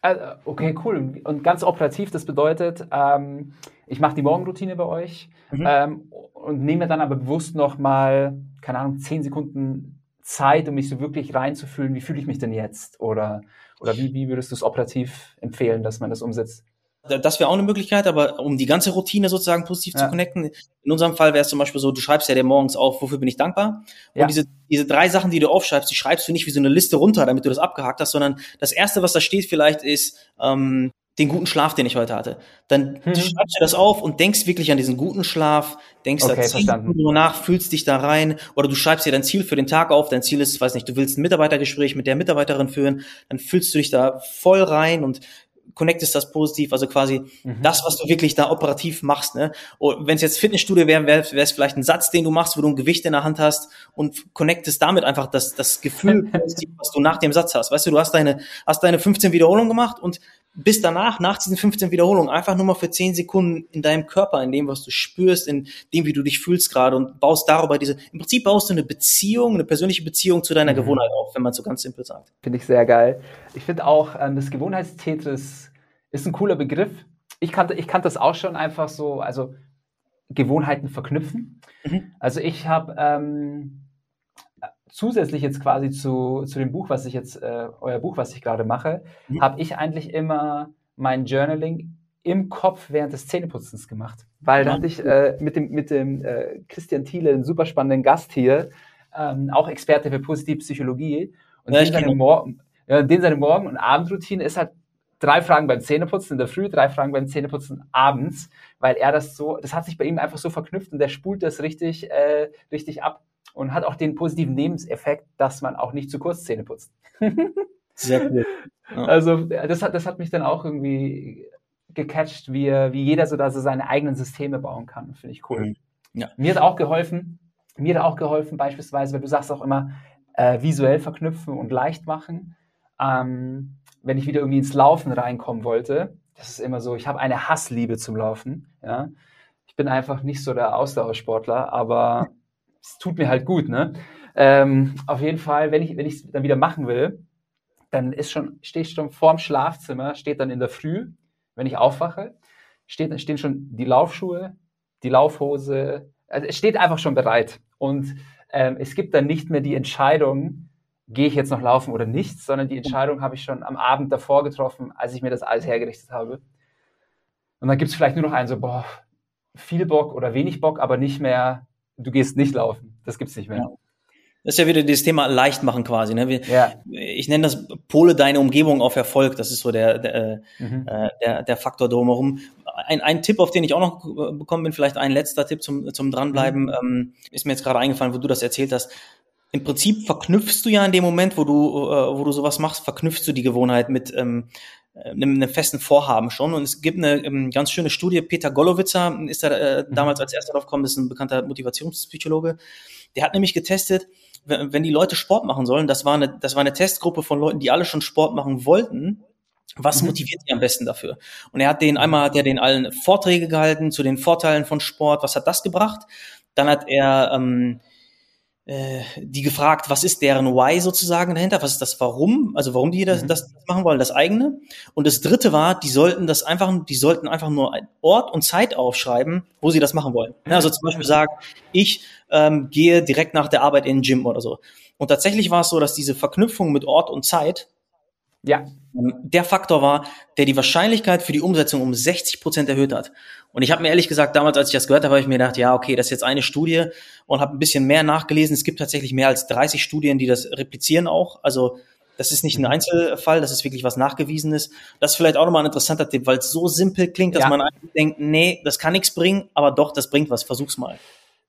Also, okay, cool. Und ganz operativ, das bedeutet, ähm, ich mache die Morgenroutine bei euch mhm. ähm, und nehme dann aber bewusst nochmal, keine Ahnung, zehn Sekunden Zeit, um mich so wirklich reinzufühlen, wie fühle ich mich denn jetzt? Oder, oder wie, wie würdest du es operativ empfehlen, dass man das umsetzt? Das wäre auch eine Möglichkeit, aber um die ganze Routine sozusagen positiv ja. zu connecten, in unserem Fall wäre es zum Beispiel so, du schreibst ja dir morgens auf, wofür bin ich dankbar? Und ja. diese, diese drei Sachen, die du aufschreibst, die schreibst du nicht wie so eine Liste runter, damit du das abgehakt hast, sondern das erste, was da steht vielleicht ist, ähm, den guten Schlaf, den ich heute hatte. Dann mhm. schreibst du das auf und denkst wirklich an diesen guten Schlaf, denkst okay, da zehn Minuten nach, fühlst dich da rein oder du schreibst dir dein Ziel für den Tag auf. Dein Ziel ist, weiß nicht, du willst ein Mitarbeitergespräch mit der Mitarbeiterin führen, dann fühlst du dich da voll rein und connectest das positiv, also quasi mhm. das, was du wirklich da operativ machst. Ne? Wenn es jetzt Fitnessstudio wäre, wäre es vielleicht ein Satz, den du machst, wo du ein Gewicht in der Hand hast und connectest damit einfach das, das Gefühl, [LAUGHS] was du nach dem Satz hast. Weißt du, du hast deine, hast deine 15 Wiederholungen gemacht und bist danach, nach diesen 15 Wiederholungen, einfach nur mal für 10 Sekunden in deinem Körper, in dem, was du spürst, in dem, wie du dich fühlst gerade und baust darüber diese, im Prinzip baust du eine Beziehung, eine persönliche Beziehung zu deiner mhm. Gewohnheit auf, wenn man so ganz simpel sagt. Finde ich sehr geil. Ich finde auch, ähm, das Gewohnheitstetris ist ein cooler Begriff. Ich kannte, ich kannte das auch schon einfach so, also Gewohnheiten verknüpfen. Mhm. Also ich habe ähm, zusätzlich jetzt quasi zu, zu dem Buch, was ich jetzt, äh, euer Buch, was ich gerade mache, mhm. habe ich eigentlich immer mein Journaling im Kopf während des Zähneputzens gemacht. Weil da hatte ich äh, mit dem, mit dem äh, Christian Thiele einen super spannenden Gast hier, ähm, auch Experte für positive Psychologie. Und ja, den, seine Morgen, ja, den seine Morgen- und Abendroutine ist halt drei Fragen beim Zähneputzen in der Früh, drei Fragen beim Zähneputzen abends, weil er das so, das hat sich bei ihm einfach so verknüpft und der spult das richtig, äh, richtig ab und hat auch den positiven Nebeneffekt, dass man auch nicht zu kurz Zähne putzt. [LAUGHS] Sehr cool. Ja. Also das hat, das hat mich dann auch irgendwie gecatcht, wie, wie jeder so da so seine eigenen Systeme bauen kann. Finde ich cool. Mhm. Ja. Mir hat auch geholfen, mir hat auch geholfen, beispielsweise, weil du sagst auch immer, äh, visuell verknüpfen und leicht machen. Ähm, wenn ich wieder irgendwie ins Laufen reinkommen wollte, das ist immer so, ich habe eine Hassliebe zum Laufen. Ja? Ich bin einfach nicht so der Ausdauersportler, aber es tut mir halt gut. Ne? Ähm, auf jeden Fall, wenn ich wenn ich dann wieder machen will, dann ist schon stehe ich schon vorm Schlafzimmer, steht dann in der Früh, wenn ich aufwache, steht, stehen schon die Laufschuhe, die Laufhose, also es steht einfach schon bereit und ähm, es gibt dann nicht mehr die Entscheidung, gehe ich jetzt noch laufen oder nicht, sondern die Entscheidung habe ich schon am Abend davor getroffen, als ich mir das alles hergerichtet habe. Und dann gibt es vielleicht nur noch einen so, boah, viel Bock oder wenig Bock, aber nicht mehr, du gehst nicht laufen. Das gibt's nicht mehr. Ja. Das ist ja wieder dieses Thema leicht machen quasi. Ne? Wir, ja. Ich nenne das Pole deine Umgebung auf Erfolg. Das ist so der, der, äh, mhm. äh, der, der Faktor drumherum. Ein, ein Tipp, auf den ich auch noch bekommen bin, vielleicht ein letzter Tipp zum, zum Dranbleiben, mhm. ähm, ist mir jetzt gerade eingefallen, wo du das erzählt hast im Prinzip verknüpfst du ja in dem Moment, wo du, äh, wo du sowas machst, verknüpfst du die Gewohnheit mit ähm, einem, einem festen Vorhaben schon. Und es gibt eine ähm, ganz schöne Studie, Peter Golowitzer ist da äh, mhm. damals als erster drauf gekommen, ist ein bekannter Motivationspsychologe. Der hat nämlich getestet, wenn, wenn die Leute Sport machen sollen, das war eine, das war eine Testgruppe von Leuten, die alle schon Sport machen wollten. Was mhm. motiviert sie am besten dafür? Und er hat den einmal hat er den allen Vorträge gehalten zu den Vorteilen von Sport. Was hat das gebracht? Dann hat er ähm, äh, die gefragt, was ist deren Why sozusagen dahinter, was ist das Warum, also warum die das, mhm. das machen wollen, das eigene. Und das dritte war, die sollten das einfach, die sollten einfach nur Ort und Zeit aufschreiben, wo sie das machen wollen. Also zum Beispiel sagen, ich ähm, gehe direkt nach der Arbeit in den Gym oder so. Und tatsächlich war es so, dass diese Verknüpfung mit Ort und Zeit ja. Ähm, der Faktor war, der die Wahrscheinlichkeit für die Umsetzung um 60 Prozent erhöht hat. Und ich habe mir ehrlich gesagt, damals, als ich das gehört habe, habe ich mir gedacht, ja, okay, das ist jetzt eine Studie und habe ein bisschen mehr nachgelesen. Es gibt tatsächlich mehr als 30 Studien, die das replizieren auch. Also das ist nicht ein mhm. Einzelfall, das ist wirklich was Nachgewiesenes. Das ist vielleicht auch nochmal ein interessanter Tipp, weil es so simpel klingt, dass ja. man eigentlich denkt, nee, das kann nichts bringen, aber doch, das bringt was, versuch's mal.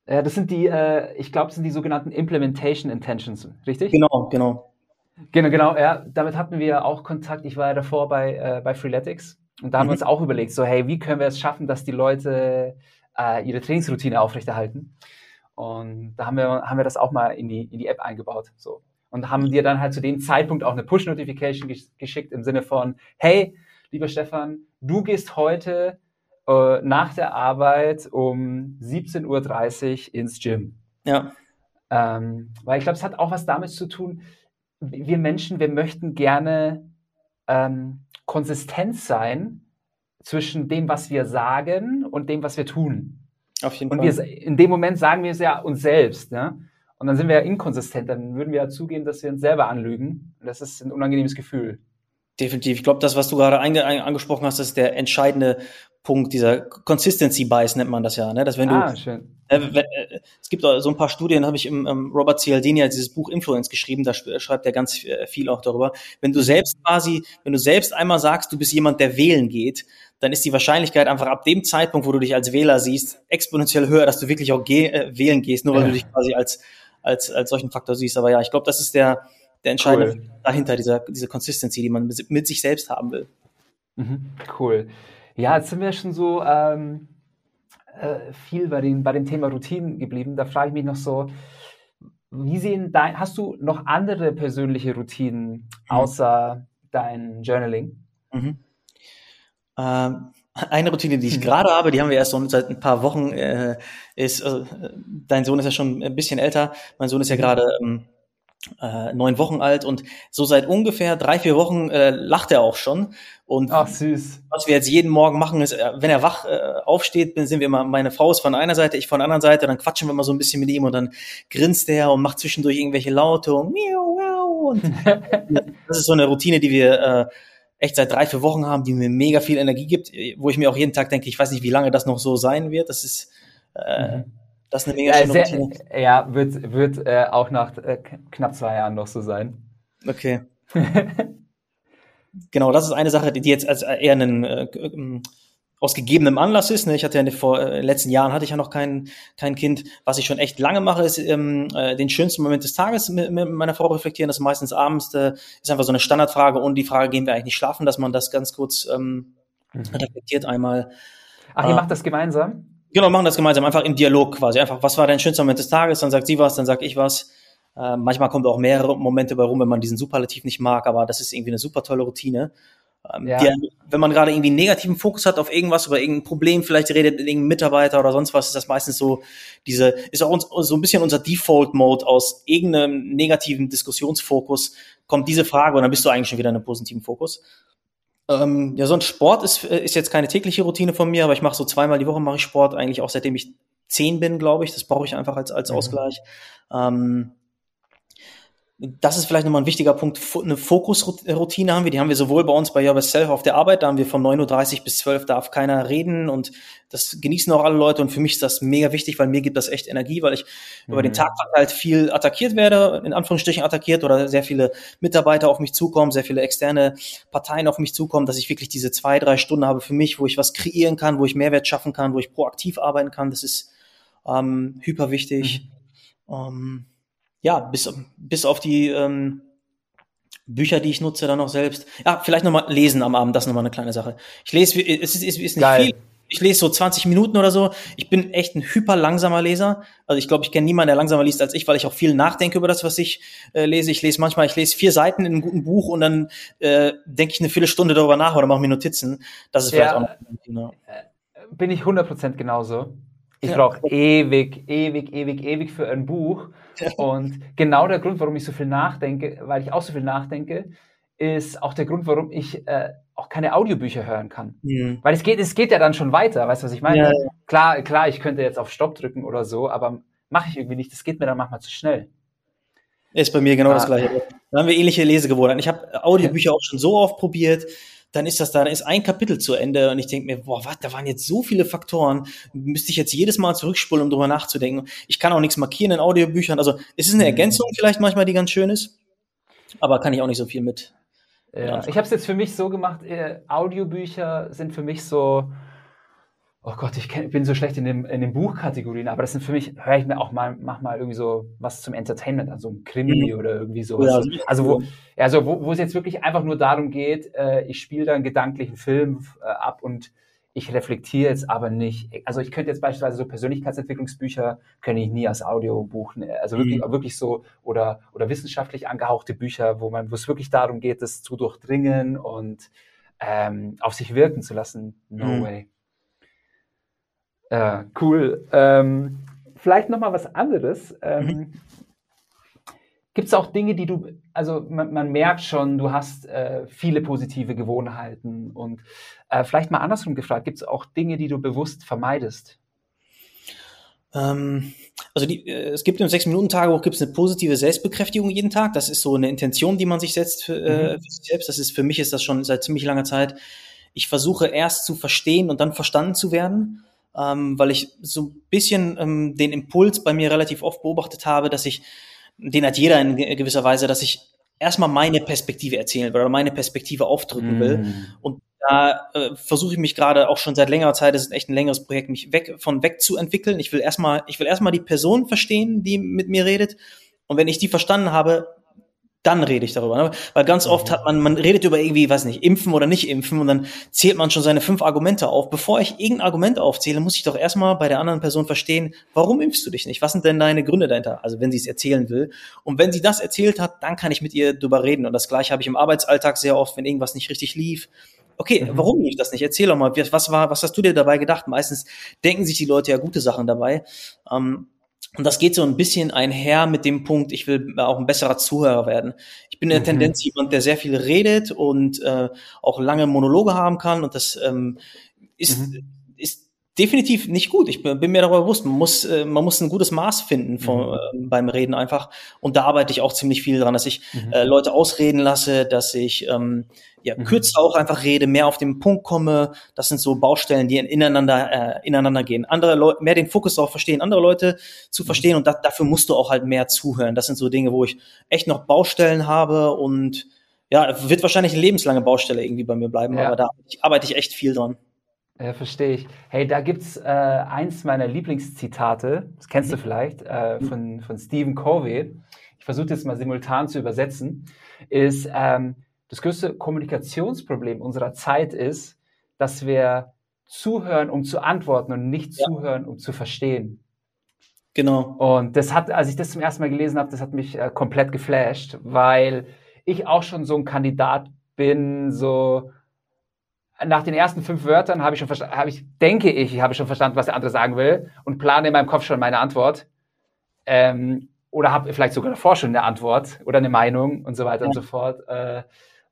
Ja, das sind die, äh, ich glaube, das sind die sogenannten Implementation Intentions, richtig? Genau, genau. Genau, genau, ja. Damit hatten wir auch Kontakt. Ich war ja davor bei, äh, bei Freeletics und da haben mhm. wir uns auch überlegt, so, hey, wie können wir es schaffen, dass die Leute äh, ihre Trainingsroutine aufrechterhalten? Und da haben wir, haben wir das auch mal in die, in die App eingebaut. So. Und haben dir dann halt zu dem Zeitpunkt auch eine Push-Notification geschickt im Sinne von, hey, lieber Stefan, du gehst heute äh, nach der Arbeit um 17.30 Uhr ins Gym. Ja. Ähm, weil ich glaube, es hat auch was damit zu tun, wir Menschen, wir möchten gerne ähm, konsistent sein zwischen dem, was wir sagen und dem, was wir tun. Auf jeden und Fall. Und in dem Moment sagen wir es ja uns selbst. Ne? Und dann sind wir ja inkonsistent. Dann würden wir ja zugeben, dass wir uns selber anlügen. Und das ist ein unangenehmes Gefühl. Definitiv. Ich glaube, das, was du gerade angesprochen hast, ist der entscheidende Punkt, dieser Consistency Bias nennt man das ja, ne? Dass wenn ah, du, schön. Äh, wenn, äh, es gibt so ein paar Studien, habe ich im ähm, Robert Cialdini hat dieses Buch Influence geschrieben, da schreibt er ganz äh, viel auch darüber. Wenn du selbst quasi, wenn du selbst einmal sagst, du bist jemand, der wählen geht, dann ist die Wahrscheinlichkeit einfach ab dem Zeitpunkt, wo du dich als Wähler siehst, exponentiell höher, dass du wirklich auch geh, äh, wählen gehst, nur weil ja. du dich quasi als als als solchen Faktor siehst. Aber ja, ich glaube, das ist der der entscheidende cool. dahinter, dieser diese Consistency, die man mit sich selbst haben will. Mhm, cool. Ja, jetzt sind wir schon so ähm, äh, viel bei, den, bei dem Thema Routinen geblieben. Da frage ich mich noch so, wie sehen dein, hast du noch andere persönliche Routinen mhm. außer dein Journaling? Mhm. Ähm, eine Routine, die ich mhm. gerade habe, die haben wir erst so seit ein paar Wochen, äh, ist, äh, dein Sohn ist ja schon ein bisschen älter, mein Sohn ist ja mhm. gerade ähm, äh, neun Wochen alt und so seit ungefähr drei, vier Wochen äh, lacht er auch schon. Und Ach, süß. was wir jetzt jeden Morgen machen, ist, äh, wenn er wach äh, aufsteht, sind wir immer, meine Frau ist von einer Seite, ich von der anderen Seite, dann quatschen wir mal so ein bisschen mit ihm und dann grinst er und macht zwischendurch irgendwelche Laute und miau, miau. Und [LAUGHS] das ist so eine Routine, die wir äh, echt seit drei, vier Wochen haben, die mir mega viel Energie gibt, wo ich mir auch jeden Tag denke, ich weiß nicht, wie lange das noch so sein wird. Das ist äh, mhm. Das ist eine mega schöne sehr, Routine. Ja, wird, wird äh, auch nach äh, knapp zwei Jahren noch so sein. Okay. [LAUGHS] genau, das ist eine Sache, die jetzt als eher einen äh, ähm, aus gegebenem Anlass ist. Ne? Ich hatte ja vor äh, letzten Jahren hatte ich ja noch kein, kein Kind. Was ich schon echt lange mache, ist ähm, äh, den schönsten Moment des Tages mit, mit meiner Frau reflektieren. Das ist meistens abends, äh, ist einfach so eine Standardfrage und die Frage, gehen wir eigentlich nicht schlafen, dass man das ganz kurz ähm, mhm. reflektiert einmal. Ach, ihr äh, macht das gemeinsam? Genau, machen das gemeinsam, einfach im Dialog quasi. Einfach, was war dein schönster Moment des Tages? Dann sagt sie was, dann sag ich was. Äh, manchmal kommt auch mehrere Momente bei rum, wenn man diesen Superlativ nicht mag, aber das ist irgendwie eine super tolle Routine. Ähm, ja. die, wenn man gerade irgendwie einen negativen Fokus hat auf irgendwas oder irgendein Problem, vielleicht redet mit irgendeinem Mitarbeiter oder sonst was, ist das meistens so, diese, ist auch uns, so ein bisschen unser Default-Mode aus irgendeinem negativen Diskussionsfokus, kommt diese Frage und dann bist du eigentlich schon wieder in einem positiven Fokus. Ähm, ja, sonst Sport ist, äh, ist jetzt keine tägliche Routine von mir, aber ich mache so zweimal die Woche mache ich Sport, eigentlich auch seitdem ich zehn bin, glaube ich. Das brauche ich einfach als, als mhm. Ausgleich. Ähm, das ist vielleicht nochmal ein wichtiger Punkt. Eine Fokusroutine haben wir. Die haben wir sowohl bei uns bei Your Self auf der Arbeit. Da haben wir von 9.30 Uhr bis 12 darf keiner reden und das genießen auch alle Leute. Und für mich ist das mega wichtig, weil mir gibt das echt Energie, weil ich mhm. über den mhm. Tag verteilt viel attackiert werde, in Anführungsstrichen attackiert oder sehr viele Mitarbeiter auf mich zukommen, sehr viele externe Parteien auf mich zukommen, dass ich wirklich diese zwei, drei Stunden habe für mich, wo ich was kreieren kann, wo ich Mehrwert schaffen kann, wo ich proaktiv arbeiten kann. Das ist ähm, hyper wichtig. Mhm. Ähm, ja, bis, bis auf die ähm, Bücher, die ich nutze, dann noch selbst. Ja, vielleicht nochmal lesen am Abend, das ist nochmal eine kleine Sache. Ich lese, es ist, ist, ist nicht Geil. viel. Ich lese so 20 Minuten oder so. Ich bin echt ein hyper langsamer Leser. Also ich glaube, ich kenne niemanden, der langsamer liest als ich, weil ich auch viel nachdenke über das, was ich äh, lese. Ich lese manchmal, ich lese vier Seiten in einem guten Buch und dann äh, denke ich eine Viertelstunde darüber nach oder mache mir Notizen. Das ist vielleicht ja, auch. Genau. Bin ich 100% genauso. Ich ja. brauche ewig, ewig, ewig, ewig für ein Buch. Und genau der Grund, warum ich so viel nachdenke, weil ich auch so viel nachdenke, ist auch der Grund, warum ich äh, auch keine Audiobücher hören kann. Mhm. Weil es geht, es geht ja dann schon weiter, weißt du, was ich meine? Ja, ja. Klar, klar, ich könnte jetzt auf Stopp drücken oder so, aber mache ich irgendwie nicht. Das geht mir dann manchmal zu schnell. Ist bei mir genau ah. das gleiche. Da haben wir ähnliche Lesegewohnheiten. Ich habe Audiobücher auch schon so oft probiert dann ist das da, dann ist ein Kapitel zu Ende und ich denke mir, boah, was, da waren jetzt so viele Faktoren, müsste ich jetzt jedes Mal zurückspulen, um drüber nachzudenken. Ich kann auch nichts markieren in Audiobüchern, also es ist eine mhm. Ergänzung vielleicht manchmal, die ganz schön ist, aber kann ich auch nicht so viel mit. Ja, ich habe es jetzt für mich so gemacht, äh, Audiobücher sind für mich so, oh Gott, ich kenn, bin so schlecht in, dem, in den Buchkategorien, aber das sind für mich, höre ich mir auch mal, mach mal irgendwie so was zum Entertainment an, so ein Krimi mhm. oder irgendwie sowas. Ja, also wo, also wo, wo es jetzt wirklich einfach nur darum geht, äh, ich spiele da einen gedanklichen Film äh, ab und ich reflektiere jetzt aber nicht. Also ich könnte jetzt beispielsweise so Persönlichkeitsentwicklungsbücher könnte ich nie als Audiobuch, ne, also wirklich, mhm. wirklich so oder oder wissenschaftlich angehauchte Bücher, wo man, wo es wirklich darum geht, das zu durchdringen und ähm, auf sich wirken zu lassen. No mhm. way. Ja, cool. Ähm, vielleicht noch mal was anderes. Ähm, mhm. Gibt es auch Dinge, die du, also man, man merkt schon, du hast äh, viele positive Gewohnheiten und äh, vielleicht mal andersrum gefragt, gibt es auch Dinge, die du bewusst vermeidest? Ähm, also die, äh, es gibt im Sechs-Minuten-Tagebuch gibt es eine positive Selbstbekräftigung jeden Tag. Das ist so eine Intention, die man sich setzt für, äh, mhm. für sich selbst. Das ist für mich ist das schon seit ziemlich langer Zeit. Ich versuche erst zu verstehen und dann verstanden zu werden ähm, weil ich so ein bisschen ähm, den Impuls bei mir relativ oft beobachtet habe, dass ich, den hat jeder in gewisser Weise, dass ich erstmal meine Perspektive erzählen will oder meine Perspektive aufdrücken mm. will. Und da äh, versuche ich mich gerade auch schon seit längerer Zeit, das ist echt ein längeres Projekt, mich weg von weg zu entwickeln. Ich will erstmal, ich will erstmal die Person verstehen, die mit mir redet. Und wenn ich die verstanden habe, dann rede ich darüber. Ne? Weil ganz oft mhm. hat man, man redet über irgendwie, weiß nicht, impfen oder nicht impfen und dann zählt man schon seine fünf Argumente auf. Bevor ich irgendein Argument aufzähle, muss ich doch erstmal bei der anderen Person verstehen, warum impfst du dich nicht? Was sind denn deine Gründe dahinter? Also wenn sie es erzählen will. Und wenn sie das erzählt hat, dann kann ich mit ihr drüber reden. Und das gleiche habe ich im Arbeitsalltag sehr oft, wenn irgendwas nicht richtig lief. Okay, mhm. warum lief das nicht? Erzähl doch mal, was war, was hast du dir dabei gedacht? Meistens denken sich die Leute ja gute Sachen dabei. Ähm, und das geht so ein bisschen einher mit dem Punkt, ich will auch ein besserer Zuhörer werden. Ich bin in der mhm. Tendenz jemand, der sehr viel redet und äh, auch lange Monologe haben kann. Und das ähm, ist, mhm. Definitiv nicht gut. Ich bin mir darüber bewusst. Man muss, äh, man muss ein gutes Maß finden von, mhm. äh, beim Reden einfach. Und da arbeite ich auch ziemlich viel dran, dass ich mhm. äh, Leute ausreden lasse, dass ich ähm, ja, mhm. kürzer auch einfach rede, mehr auf den Punkt komme. Das sind so Baustellen, die ineinander, äh, ineinander gehen. Andere Leute, mehr den Fokus darauf verstehen, andere Leute zu mhm. verstehen und da, dafür musst du auch halt mehr zuhören. Das sind so Dinge, wo ich echt noch Baustellen habe und ja, wird wahrscheinlich eine lebenslange Baustelle irgendwie bei mir bleiben, ja. aber da arbeite ich echt viel dran. Ja, verstehe ich. Hey, da gibt's äh, eins meiner Lieblingszitate, das kennst du mhm. vielleicht, äh, von, von Stephen Covey. Ich versuche jetzt mal simultan zu übersetzen, ist, ähm, das größte Kommunikationsproblem unserer Zeit ist, dass wir zuhören, um zu antworten und nicht ja. zuhören, um zu verstehen. Genau. Und das hat, als ich das zum ersten Mal gelesen habe, das hat mich äh, komplett geflasht, weil ich auch schon so ein Kandidat bin, so nach den ersten fünf Wörtern habe ich schon verstanden, habe ich, denke ich, habe schon verstanden, was der andere sagen will und plane in meinem Kopf schon meine Antwort. Ähm, oder habe vielleicht sogar davor schon eine Antwort oder eine Meinung und so weiter ja. und so fort. Äh,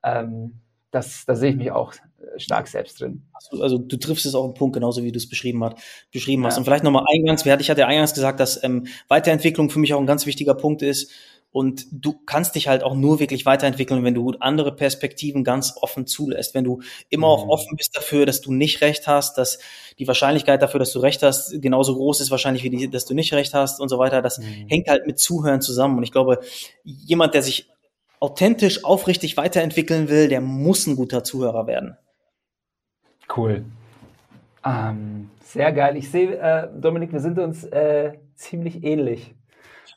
ähm, das, da sehe ich mich auch äh, stark selbst drin. Also, also du triffst es auch im Punkt, genauso wie du es beschrieben, hat, beschrieben ja. hast. Und vielleicht nochmal eingangs, ich hatte eingangs gesagt, dass ähm, Weiterentwicklung für mich auch ein ganz wichtiger Punkt ist. Und du kannst dich halt auch nur wirklich weiterentwickeln, wenn du andere Perspektiven ganz offen zulässt. Wenn du immer mhm. auch offen bist dafür, dass du nicht recht hast, dass die Wahrscheinlichkeit dafür, dass du recht hast, genauso groß ist wahrscheinlich wie die, dass du nicht recht hast und so weiter. Das mhm. hängt halt mit Zuhören zusammen. Und ich glaube, jemand, der sich authentisch, aufrichtig weiterentwickeln will, der muss ein guter Zuhörer werden. Cool. Ähm, sehr geil. Ich sehe, äh, Dominik, wir sind uns äh, ziemlich ähnlich.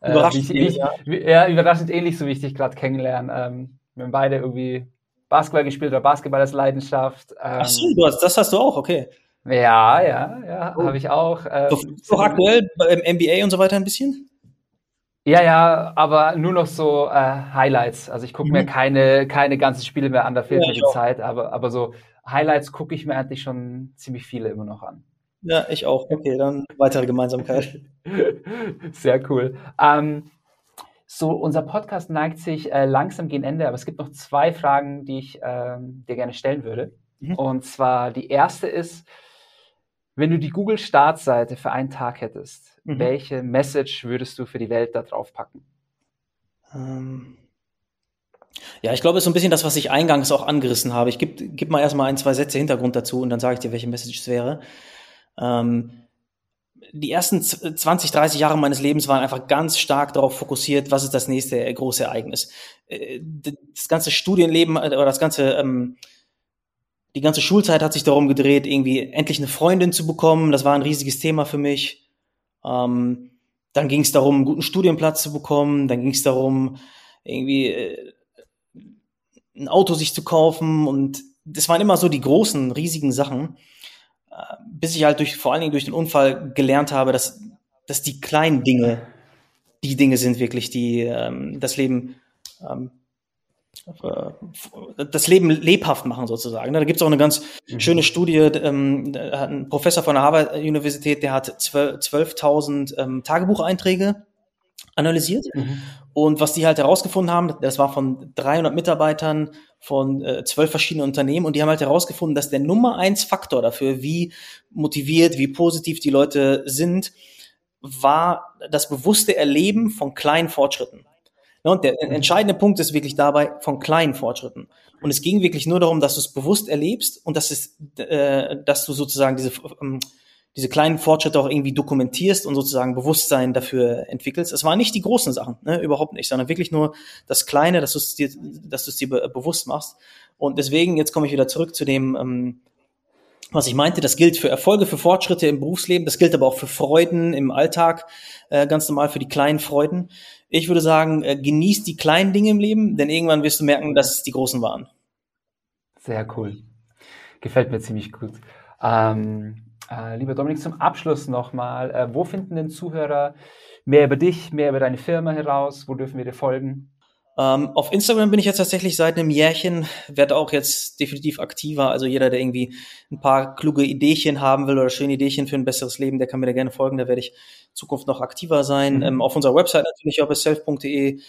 Äh, überraschend äh, ähnlich, ja. ja. überraschend ähnlich, so wie ich dich gerade kennenlerne. Ähm, wir haben beide irgendwie Basketball gespielt oder Basketball als Leidenschaft. Ähm, Ach so, du hast, das hast du auch, okay. Ja, ja, ja, oh. habe ich auch. Ähm, so, aktuell beim NBA und so weiter ein bisschen? Ja, ja, aber nur noch so äh, Highlights. Also ich gucke mhm. mir keine, keine ganzen Spiele mehr an, da fehlt ja, mir die Zeit, aber, aber so Highlights gucke ich mir eigentlich schon ziemlich viele immer noch an. Ja, ich auch. Okay, dann weitere Gemeinsamkeit. [LAUGHS] Sehr cool. Ähm, so, unser Podcast neigt sich äh, langsam gegen Ende, aber es gibt noch zwei Fragen, die ich ähm, dir gerne stellen würde. Mhm. Und zwar die erste ist, wenn du die Google-Startseite für einen Tag hättest, Mhm. Welche Message würdest du für die Welt da drauf packen? Ähm ja, ich glaube, es ist so ein bisschen das, was ich eingangs auch angerissen habe. Ich gebe gib mal erstmal ein, zwei Sätze Hintergrund dazu und dann sage ich dir, welche Message es wäre. Ähm, die ersten 20, 30 Jahre meines Lebens waren einfach ganz stark darauf fokussiert, was ist das nächste große Ereignis. Äh, das ganze Studienleben äh, oder das ganze, ähm, die ganze Schulzeit hat sich darum gedreht, irgendwie endlich eine Freundin zu bekommen. Das war ein riesiges Thema für mich. Ähm, dann ging es darum, einen guten Studienplatz zu bekommen. Dann ging es darum, irgendwie äh, ein Auto sich zu kaufen. Und das waren immer so die großen, riesigen Sachen. Bis ich halt durch, vor allen Dingen durch den Unfall gelernt habe, dass, dass die kleinen Dinge die Dinge sind wirklich, die ähm, das Leben ähm, äh, das Leben lebhaft machen sozusagen. Da gibt es auch eine ganz mhm. schöne Studie, ähm, ein Professor von der Harvard-Universität, der hat 12.000 ähm, Tagebucheinträge analysiert. Mhm. Und was die halt herausgefunden haben, das war von 300 Mitarbeitern von äh, zwölf verschiedenen Unternehmen und die haben halt herausgefunden, dass der Nummer eins Faktor dafür, wie motiviert, wie positiv die Leute sind, war das bewusste Erleben von kleinen Fortschritten. Ne, und der mhm. entscheidende Punkt ist wirklich dabei von kleinen Fortschritten. Und es ging wirklich nur darum, dass du es bewusst erlebst und dass es, äh, dass du sozusagen diese, ähm, diese kleinen Fortschritte auch irgendwie dokumentierst und sozusagen Bewusstsein dafür entwickelst. Es waren nicht die großen Sachen, ne, überhaupt nicht, sondern wirklich nur das Kleine, dass du es dir, dass du es dir be bewusst machst. Und deswegen, jetzt komme ich wieder zurück zu dem, ähm, was ich meinte, das gilt für Erfolge, für Fortschritte im Berufsleben, das gilt aber auch für Freuden im Alltag, äh, ganz normal für die kleinen Freuden Ich würde sagen, äh, genieß die kleinen Dinge im Leben, denn irgendwann wirst du merken, dass es die großen waren. Sehr cool. Gefällt mir ziemlich gut. Ähm, äh, lieber Dominik, zum Abschluss nochmal, äh, wo finden denn Zuhörer mehr über dich, mehr über deine Firma heraus? Wo dürfen wir dir folgen? Ähm, auf Instagram bin ich jetzt tatsächlich seit einem Jährchen, werde auch jetzt definitiv aktiver. Also jeder, der irgendwie ein paar kluge Ideechen haben will oder schöne Ideechen für ein besseres Leben, der kann mir da gerne folgen. Da werde ich in Zukunft noch aktiver sein. Mhm. Ähm, auf unserer Website natürlich auch self.de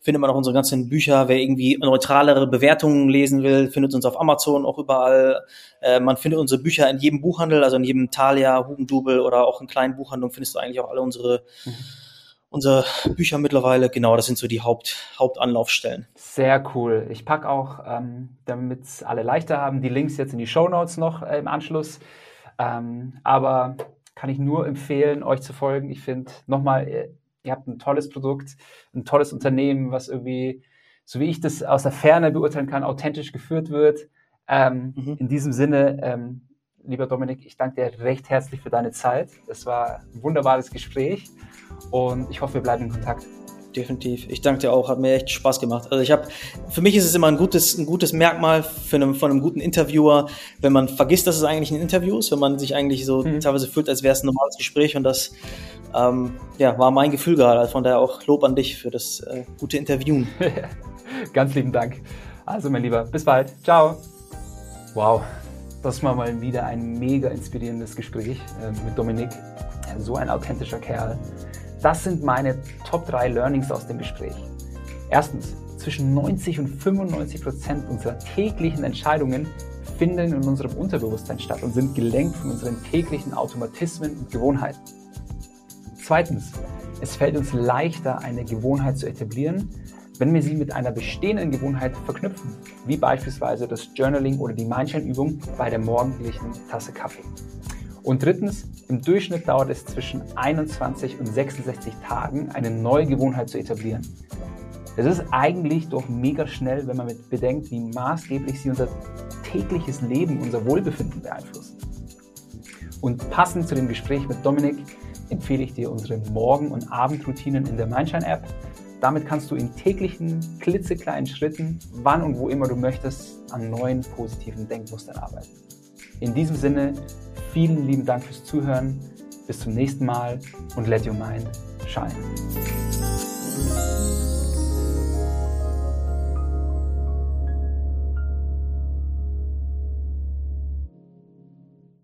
findet man auch unsere ganzen Bücher. Wer irgendwie neutralere Bewertungen lesen will, findet uns auf Amazon auch überall. Äh, man findet unsere Bücher in jedem Buchhandel, also in jedem Thalia, Hugendubel oder auch in kleinen Buchhandlungen findest du eigentlich auch alle unsere mhm unsere Bücher mittlerweile. Genau, das sind so die Haupt, Hauptanlaufstellen. Sehr cool. Ich packe auch, ähm, damit alle leichter haben, die Links jetzt in die Show Notes noch äh, im Anschluss. Ähm, aber kann ich nur empfehlen, euch zu folgen. Ich finde, nochmal, ihr, ihr habt ein tolles Produkt, ein tolles Unternehmen, was irgendwie, so wie ich das aus der Ferne beurteilen kann, authentisch geführt wird. Ähm, mhm. In diesem Sinne, ähm, lieber Dominik, ich danke dir recht herzlich für deine Zeit. Es war ein wunderbares Gespräch und ich hoffe, wir bleiben in Kontakt. Definitiv. Ich danke dir auch, hat mir echt Spaß gemacht. Also ich habe, für mich ist es immer ein gutes, ein gutes Merkmal für einen, von einem guten Interviewer, wenn man vergisst, dass es eigentlich ein Interview ist, wenn man sich eigentlich so mhm. teilweise fühlt, als wäre es ein normales Gespräch und das ähm, ja, war mein Gefühl gerade. Also von daher auch Lob an dich für das äh, gute Interviewen. [LAUGHS] Ganz lieben Dank. Also mein Lieber, bis bald. Ciao. Wow, das war mal wieder ein mega inspirierendes Gespräch äh, mit Dominik so ein authentischer Kerl. Das sind meine Top 3 Learnings aus dem Gespräch. Erstens, zwischen 90 und 95 Prozent unserer täglichen Entscheidungen finden in unserem Unterbewusstsein statt und sind gelenkt von unseren täglichen Automatismen und Gewohnheiten. Zweitens, es fällt uns leichter, eine Gewohnheit zu etablieren, wenn wir sie mit einer bestehenden Gewohnheit verknüpfen, wie beispielsweise das Journaling oder die Mindshine-Übung bei der morgendlichen Tasse Kaffee. Und drittens, im Durchschnitt dauert es zwischen 21 und 66 Tagen, eine neue Gewohnheit zu etablieren. Das ist eigentlich doch mega schnell, wenn man mit bedenkt, wie maßgeblich sie unser tägliches Leben, unser Wohlbefinden beeinflussen. Und passend zu dem Gespräch mit Dominik empfehle ich dir unsere Morgen- und Abendroutinen in der Mindshine-App. Damit kannst du in täglichen, klitzekleinen Schritten, wann und wo immer du möchtest, an neuen positiven Denkmustern arbeiten. In diesem Sinne, Vielen lieben Dank fürs Zuhören. Bis zum nächsten Mal und let your mind shine.